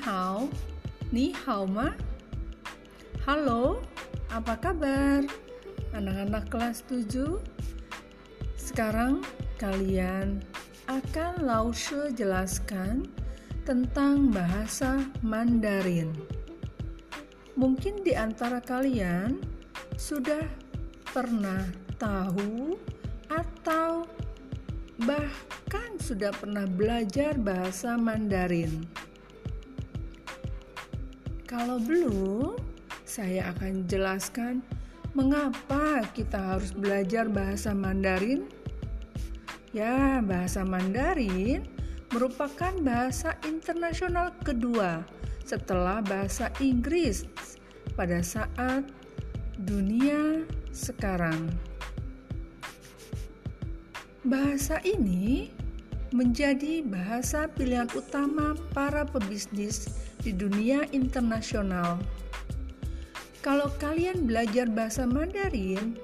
hao, ni hao ma. Halo, apa kabar? Anak-anak kelas 7. Sekarang kalian akan Lause jelaskan tentang bahasa Mandarin. Mungkin di antara kalian sudah pernah tahu atau bahkan sudah pernah belajar bahasa Mandarin. Kalau belum, saya akan jelaskan mengapa kita harus belajar bahasa Mandarin. Ya, bahasa Mandarin merupakan bahasa internasional kedua setelah bahasa Inggris pada saat dunia sekarang. Bahasa ini menjadi bahasa pilihan utama para pebisnis di dunia internasional. Kalau kalian belajar bahasa Mandarin,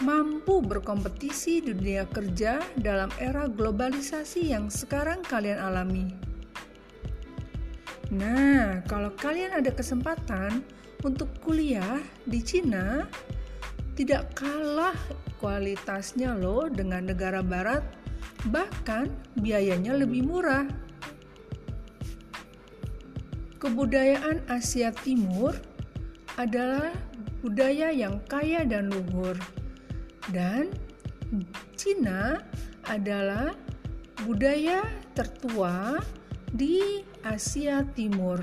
mampu berkompetisi di dunia kerja dalam era globalisasi yang sekarang kalian alami. Nah, kalau kalian ada kesempatan untuk kuliah di Cina, tidak kalah kualitasnya loh dengan negara barat, bahkan biayanya lebih murah. Kebudayaan Asia Timur adalah budaya yang kaya dan luhur, dan Cina adalah budaya tertua di Asia Timur.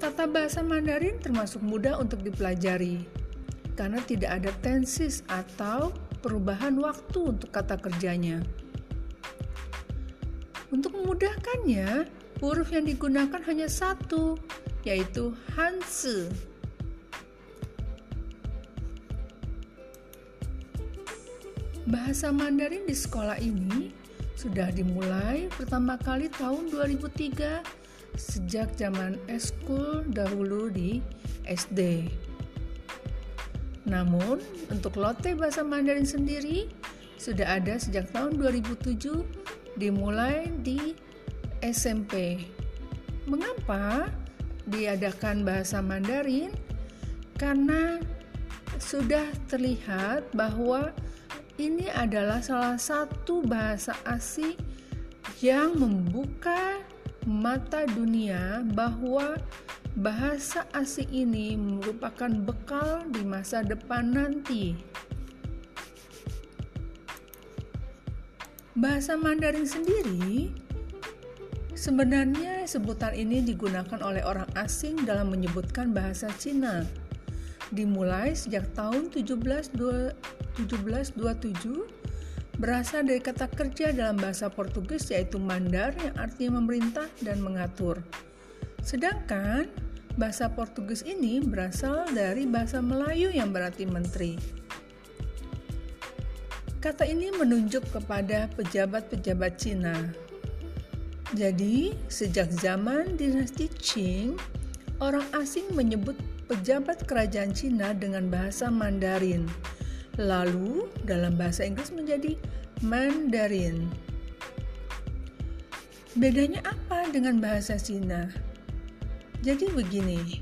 Tata bahasa Mandarin termasuk mudah untuk dipelajari karena tidak ada tensis atau perubahan waktu untuk kata kerjanya. Untuk memudahkannya, huruf yang digunakan hanya satu, yaitu Hanzi. Bahasa Mandarin di sekolah ini sudah dimulai pertama kali tahun 2003 sejak zaman eskul dahulu di SD. Namun, untuk lote bahasa Mandarin sendiri sudah ada sejak tahun 2007 dimulai di SMP. Mengapa diadakan bahasa Mandarin? Karena sudah terlihat bahwa ini adalah salah satu bahasa asing yang membuka mata dunia bahwa bahasa asing ini merupakan bekal di masa depan nanti. Bahasa Mandarin sendiri Sebenarnya sebutan ini digunakan oleh orang asing dalam menyebutkan bahasa Cina. Dimulai sejak tahun 1727 berasal dari kata kerja dalam bahasa Portugis yaitu mandar yang artinya memerintah dan mengatur. Sedangkan bahasa Portugis ini berasal dari bahasa Melayu yang berarti menteri. Kata ini menunjuk kepada pejabat-pejabat Cina jadi, sejak zaman dinasti Qing, orang asing menyebut pejabat kerajaan Cina dengan bahasa Mandarin. Lalu, dalam bahasa Inggris menjadi Mandarin. Bedanya apa dengan bahasa Cina? Jadi begini,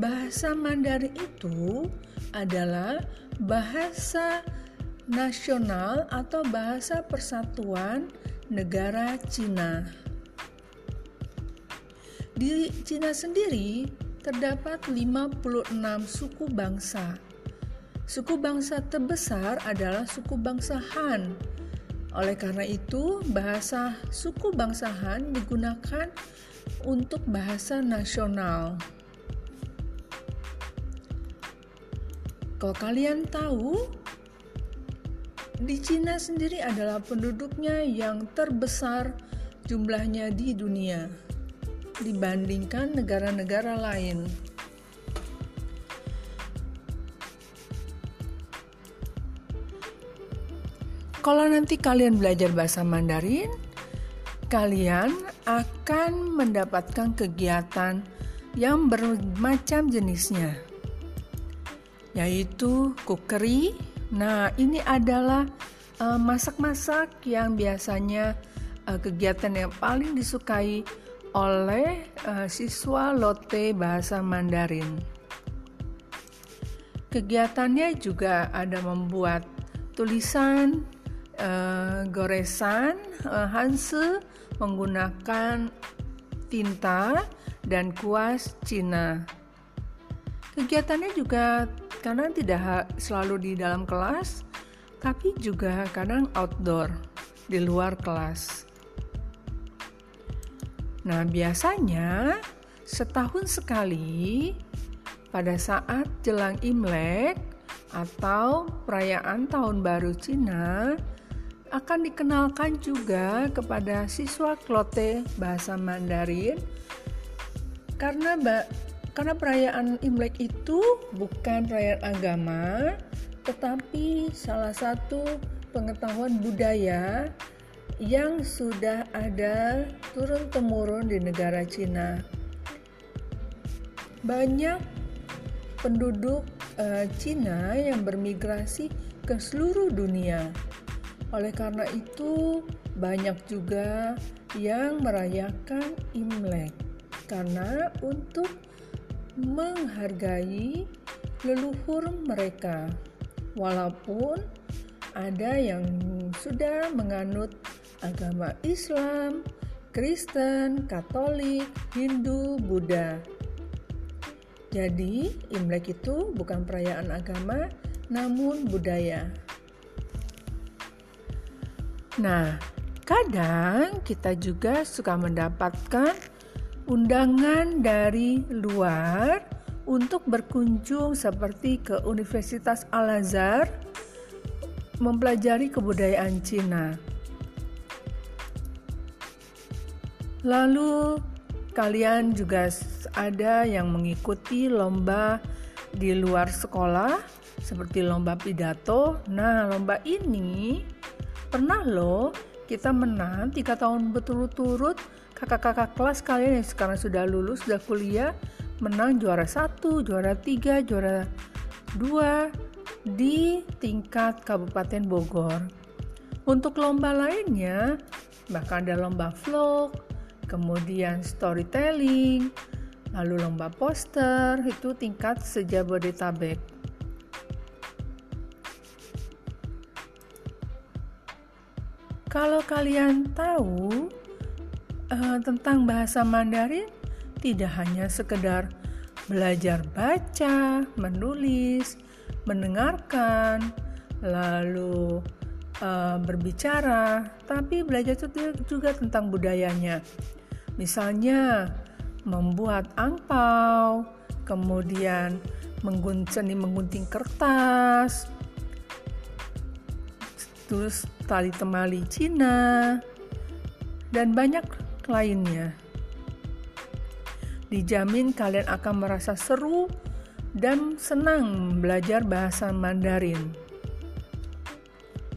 bahasa Mandarin itu adalah bahasa nasional atau bahasa persatuan negara Cina. Di Cina sendiri terdapat 56 suku bangsa. Suku bangsa terbesar adalah suku bangsa Han. Oleh karena itu, bahasa suku bangsa Han digunakan untuk bahasa nasional. Kalau kalian tahu, di Cina sendiri adalah penduduknya yang terbesar jumlahnya di dunia dibandingkan negara-negara lain. Kalau nanti kalian belajar bahasa Mandarin, kalian akan mendapatkan kegiatan yang bermacam jenisnya, yaitu cookery. Nah, ini adalah eh, masak-masak uh, yang biasanya uh, kegiatan yang paling disukai oleh uh, siswa Lotte Bahasa Mandarin. Kegiatannya juga ada membuat tulisan, uh, goresan, uh, hanse menggunakan tinta dan kuas Cina. Kegiatannya juga karena tidak selalu di dalam kelas, tapi juga kadang outdoor di luar kelas. Nah, biasanya setahun sekali pada saat jelang Imlek atau perayaan Tahun Baru Cina akan dikenalkan juga kepada siswa Klote bahasa Mandarin. Karena karena perayaan Imlek itu bukan perayaan agama, tetapi salah satu pengetahuan budaya yang sudah ada turun-temurun di negara Cina. Banyak penduduk uh, Cina yang bermigrasi ke seluruh dunia. Oleh karena itu, banyak juga yang merayakan Imlek karena untuk menghargai leluhur mereka, walaupun ada yang sudah menganut agama Islam, Kristen, Katolik, Hindu, Buddha. Jadi, Imlek itu bukan perayaan agama, namun budaya. Nah, kadang kita juga suka mendapatkan undangan dari luar untuk berkunjung seperti ke Universitas Al-Azhar mempelajari kebudayaan Cina. Lalu kalian juga ada yang mengikuti lomba di luar sekolah seperti lomba pidato. Nah, lomba ini pernah loh kita menang tiga tahun berturut-turut kakak-kakak kelas kalian yang sekarang sudah lulus, sudah kuliah, menang juara satu, juara tiga, juara dua di tingkat Kabupaten Bogor. Untuk lomba lainnya, bahkan ada lomba vlog, kemudian storytelling, lalu lomba poster, itu tingkat sejabodetabek. Kalau kalian tahu, uh, tentang bahasa Mandarin tidak hanya sekedar belajar baca, menulis, mendengarkan, lalu uh, berbicara, tapi belajar juga tentang budayanya. Misalnya membuat angpau, kemudian menggunting menggunting kertas, terus tali temali Cina, dan banyak lainnya. Dijamin kalian akan merasa seru dan senang belajar bahasa Mandarin.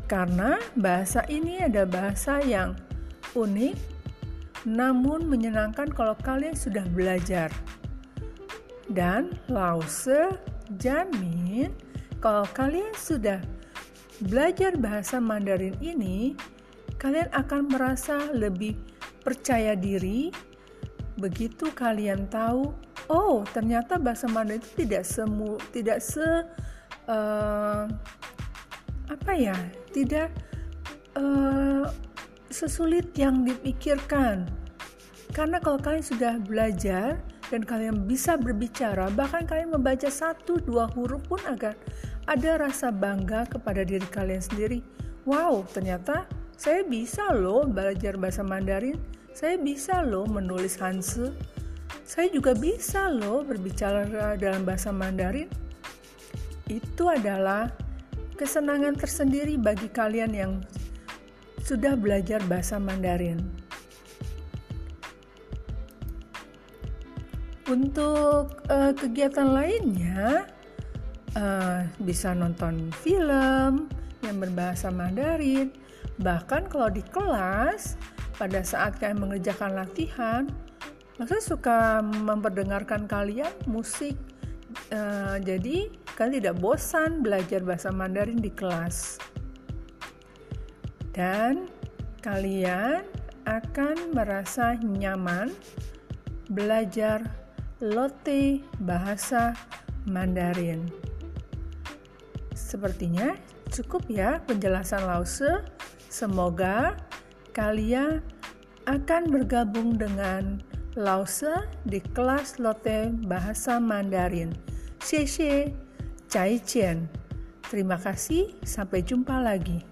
Karena bahasa ini ada bahasa yang unik namun menyenangkan kalau kalian sudah belajar. Dan Lause jamin kalau kalian sudah belajar bahasa Mandarin ini, kalian akan merasa lebih percaya diri begitu kalian tahu oh ternyata bahasa Mandarin itu tidak semu tidak se uh, apa ya tidak uh, sesulit yang dipikirkan karena kalau kalian sudah belajar dan kalian bisa berbicara bahkan kalian membaca satu dua huruf pun agar ada rasa bangga kepada diri kalian sendiri wow ternyata saya bisa loh belajar bahasa Mandarin saya bisa loh menulis Hanse. Saya juga bisa loh berbicara dalam bahasa Mandarin. Itu adalah kesenangan tersendiri bagi kalian yang sudah belajar bahasa Mandarin. Untuk uh, kegiatan lainnya, uh, bisa nonton film yang berbahasa Mandarin. Bahkan kalau di kelas, pada saat kalian mengerjakan latihan, masa suka memperdengarkan kalian musik. Uh, jadi kalian tidak bosan belajar bahasa Mandarin di kelas. Dan kalian akan merasa nyaman belajar Lotte bahasa Mandarin. Sepertinya cukup ya penjelasan Lause. Semoga kalian akan bergabung dengan Lause di kelas Lotte bahasa Mandarin. Xie xie, Terima kasih, sampai jumpa lagi.